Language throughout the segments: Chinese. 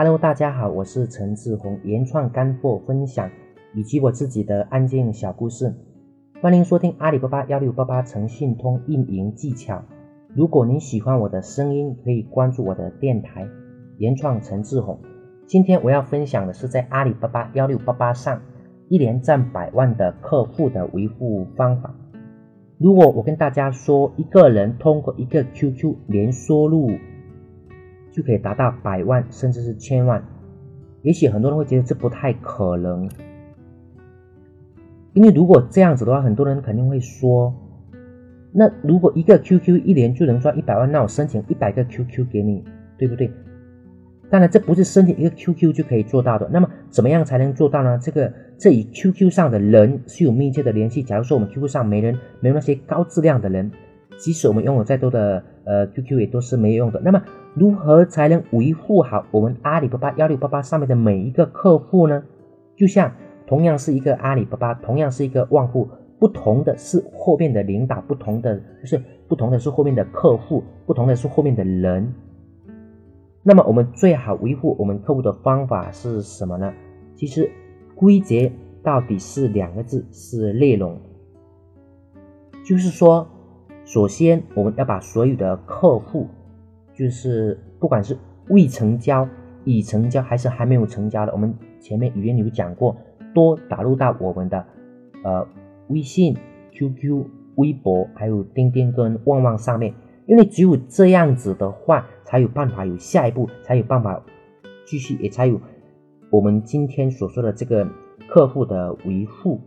Hello，大家好，我是陈志宏，原创干货分享以及我自己的案件小故事，欢迎收听阿里巴巴幺六八八诚信通运营技巧。如果您喜欢我的声音，可以关注我的电台原创陈志宏。今天我要分享的是在阿里巴巴幺六八八上一年赚百万的客户的维护方法。如果我跟大家说，一个人通过一个 QQ 年收入。就可以达到百万甚至是千万，也许很多人会觉得这不太可能，因为如果这样子的话，很多人肯定会说，那如果一个 QQ 一年就能赚一百万，那我申请一百个 QQ 给你，对不对？当然，这不是申请一个 QQ 就可以做到的。那么，怎么样才能做到呢？这个这与 QQ 上的人是有密切的联系。假如说我们 QQ 上没人，没有那些高质量的人，即使我们拥有再多的呃 QQ 也都是没有用的。那么，如何才能维护好我们阿里巴巴幺六八八上面的每一个客户呢？就像同样是一个阿里巴巴，同样是一个旺户，不同的是后面的领导，不同的就是不同的是后面的客户，不同的是后面的人。那么我们最好维护我们客户的方法是什么呢？其实归结到底是两个字，是内容。就是说，首先我们要把所有的客户。就是不管是未成交、已成交还是还没有成交的，我们前面语言里有讲过，多打入到我们的呃微信、QQ、微博，还有钉钉跟旺旺上面，因为只有这样子的话，才有办法有下一步，才有办法继续，也才有我们今天所说的这个客户的维护。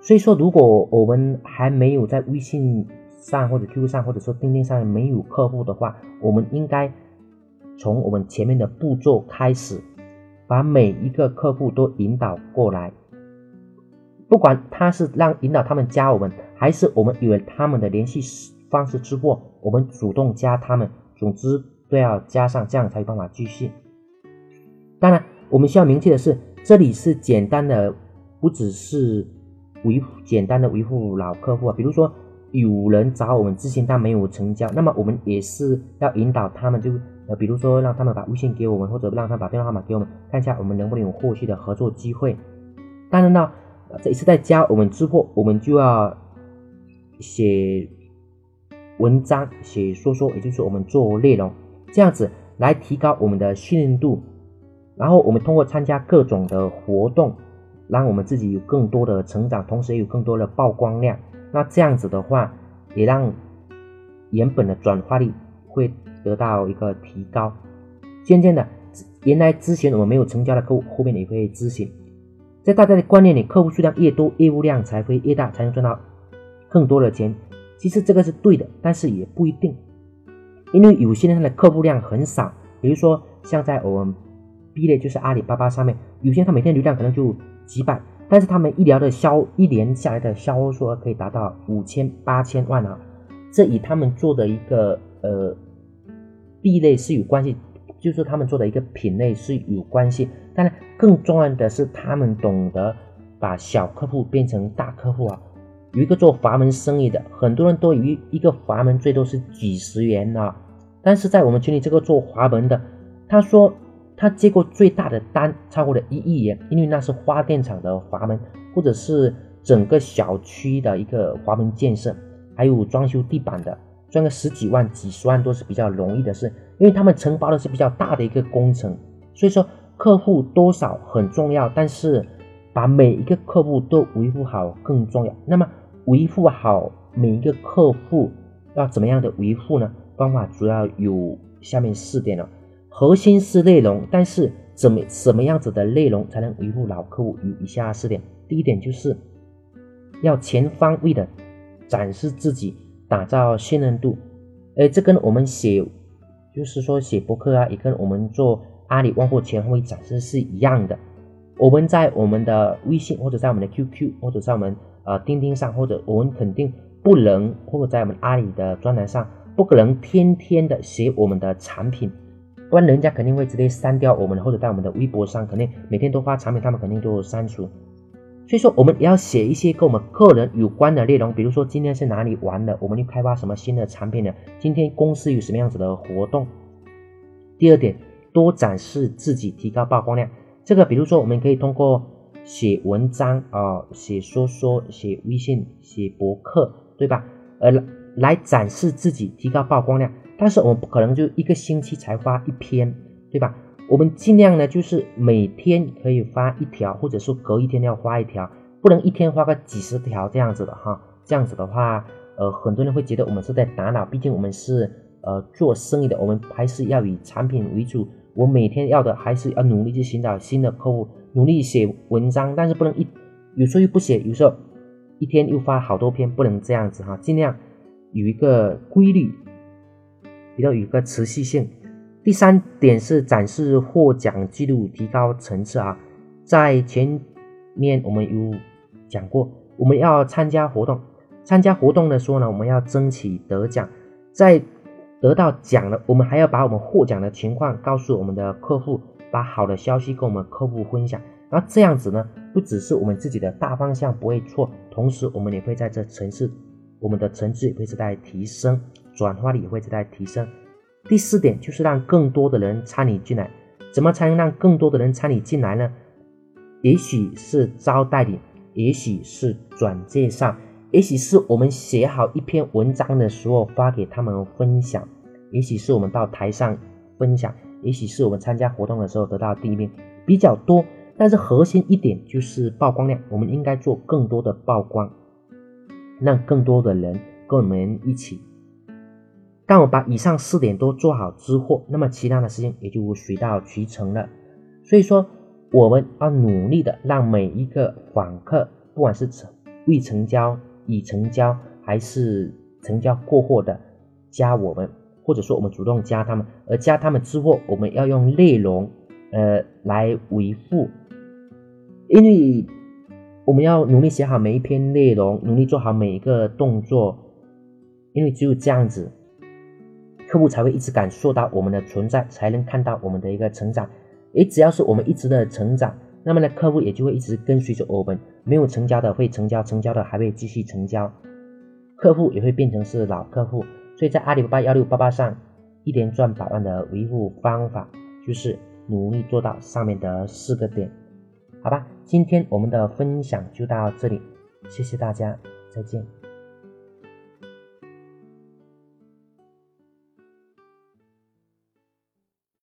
所以说，如果我们还没有在微信，上或者 QQ 上或者说钉钉上没有客户的话，我们应该从我们前面的步骤开始，把每一个客户都引导过来。不管他是让引导他们加我们，还是我们有了他们的联系方式之后，我们主动加他们，总之都要加上，这样才有办法继续。当然，我们需要明确的是，这里是简单的，不只是维简单的维护老客户啊，比如说。有人找我们咨询，但没有成交，那么我们也是要引导他们，就呃，比如说让他们把微信给我们，或者让他把电话号码给我们，看一下我们能不能有后续的合作机会。当然呢，这一次在教我们之后，我们就要写文章、写说说，也就是我们做内容，这样子来提高我们的信任度。然后我们通过参加各种的活动，让我们自己有更多的成长，同时也有更多的曝光量。那这样子的话，也让原本的转化率会得到一个提高。渐渐的，原来之前我们没有成交的客户，后面也会咨询。在大家的观念里，客户数量越多，业务量才会越大，才能赚到更多的钱。其实这个是对的，但是也不一定，因为有些人他的客户量很少。比如说，像在我们 B 类，就是阿里巴巴上面，有些他每天流量可能就几百。但是他们医疗的销一年下来的销售额可以达到五千八千万啊，这与他们做的一个呃 B 类是有关系，就是他们做的一个品类是有关系。当然，更重要的是他们懂得把小客户变成大客户啊。有一个做阀门生意的，很多人都以为一个阀门最多是几十元啊，但是在我们群里这个做阀门的，他说。他接过最大的单超过了一亿元，因为那是发电厂的阀门，或者是整个小区的一个阀门建设，还有装修地板的，赚个十几万、几十万都是比较容易的事，因为他们承包的是比较大的一个工程，所以说客户多少很重要，但是把每一个客户都维护好更重要。那么维护好每一个客户要怎么样的维护呢？方法主要有下面四点了。核心是内容，但是怎么什么样子的内容才能维护老客户？有以下四点。第一点就是要全方位的展示自己，打造信任度。哎，这跟我们写，就是说写博客啊，也跟我们做阿里旺货全方位展示是一样的。我们在我们的微信或者在我们的 QQ 或者在我们呃钉钉上，或者我们肯定不能，或者在我们阿里的专栏上，不可能天天的写我们的产品。不然人家肯定会直接删掉我们，或者在我们的微博上肯定每天都发产品，他们肯定都删除。所以说，我们也要写一些跟我们个人有关的内容，比如说今天是哪里玩的，我们又开发什么新的产品的，今天公司有什么样子的活动。第二点，多展示自己，提高曝光量。这个比如说，我们可以通过写文章啊，写说说，写微信，写博客，对吧？呃，来展示自己，提高曝光量。但是我们不可能就一个星期才发一篇，对吧？我们尽量呢，就是每天可以发一条，或者说隔一天要发一条，不能一天发个几十条这样子的哈。这样子的话，呃，很多人会觉得我们是在打扰，毕竟我们是呃做生意的，我们还是要以产品为主。我每天要的还是要努力去寻找新的客户，努力写文章，但是不能一有时候又不写，有时候一天又发好多篇，不能这样子哈，尽量有一个规律，比较有个持续性。第三点是展示获奖记录，提高层次啊。在前面我们有讲过，我们要参加活动，参加活动的时候呢，我们要争取得奖。在得到奖了，我们还要把我们获奖的情况告诉我们的客户，把好的消息跟我们客户分享。那这样子呢，不只是我们自己的大方向不会错，同时我们也会在这层次，我们的层次也会在提升，转化率也会在提升。第四点就是让更多的人参与进来，怎么才能让更多的人参与进来呢？也许是招代理，也许是转介绍，也许是我们写好一篇文章的时候发给他们分享，也许是我们到台上分享，也许是我们参加活动的时候得到第一名，比较多。但是核心一点就是曝光量，我们应该做更多的曝光，让更多的人跟我们一起。当我把以上四点都做好之后，那么其他的事情也就水到渠成了。所以说，我们要努力的让每一个访客，不管是成未成交、已成交，还是成交过后的，加我们，或者说我们主动加他们，而加他们之后，我们要用内容，呃，来维护，因为我们要努力写好每一篇内容，努力做好每一个动作，因为只有这样子。客户才会一直感受到我们的存在，才能看到我们的一个成长。诶，只要是我们一直的成长，那么呢，客户也就会一直跟随着我们。没有成交的会成交，成交的还会继续成交，客户也会变成是老客户。所以在阿里巴巴幺六八八上，一年赚百万的维护方法就是努力做到上面的四个点。好吧，今天我们的分享就到这里，谢谢大家，再见。